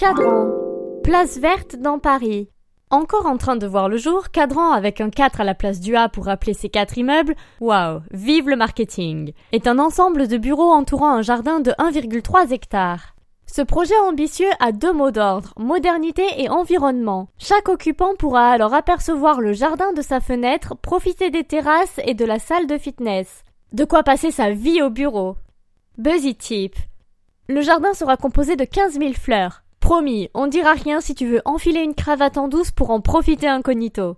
Cadran. Place verte dans Paris. Encore en train de voir le jour, Cadran avec un 4 à la place du A pour rappeler ses quatre immeubles, waouh, vive le marketing, est un ensemble de bureaux entourant un jardin de 1,3 hectares. Ce projet ambitieux a deux mots d'ordre, modernité et environnement. Chaque occupant pourra alors apercevoir le jardin de sa fenêtre, profiter des terrasses et de la salle de fitness. De quoi passer sa vie au bureau. Buzzy Tip. Le jardin sera composé de 15 000 fleurs. Promis, on dira rien si tu veux enfiler une cravate en douce pour en profiter incognito.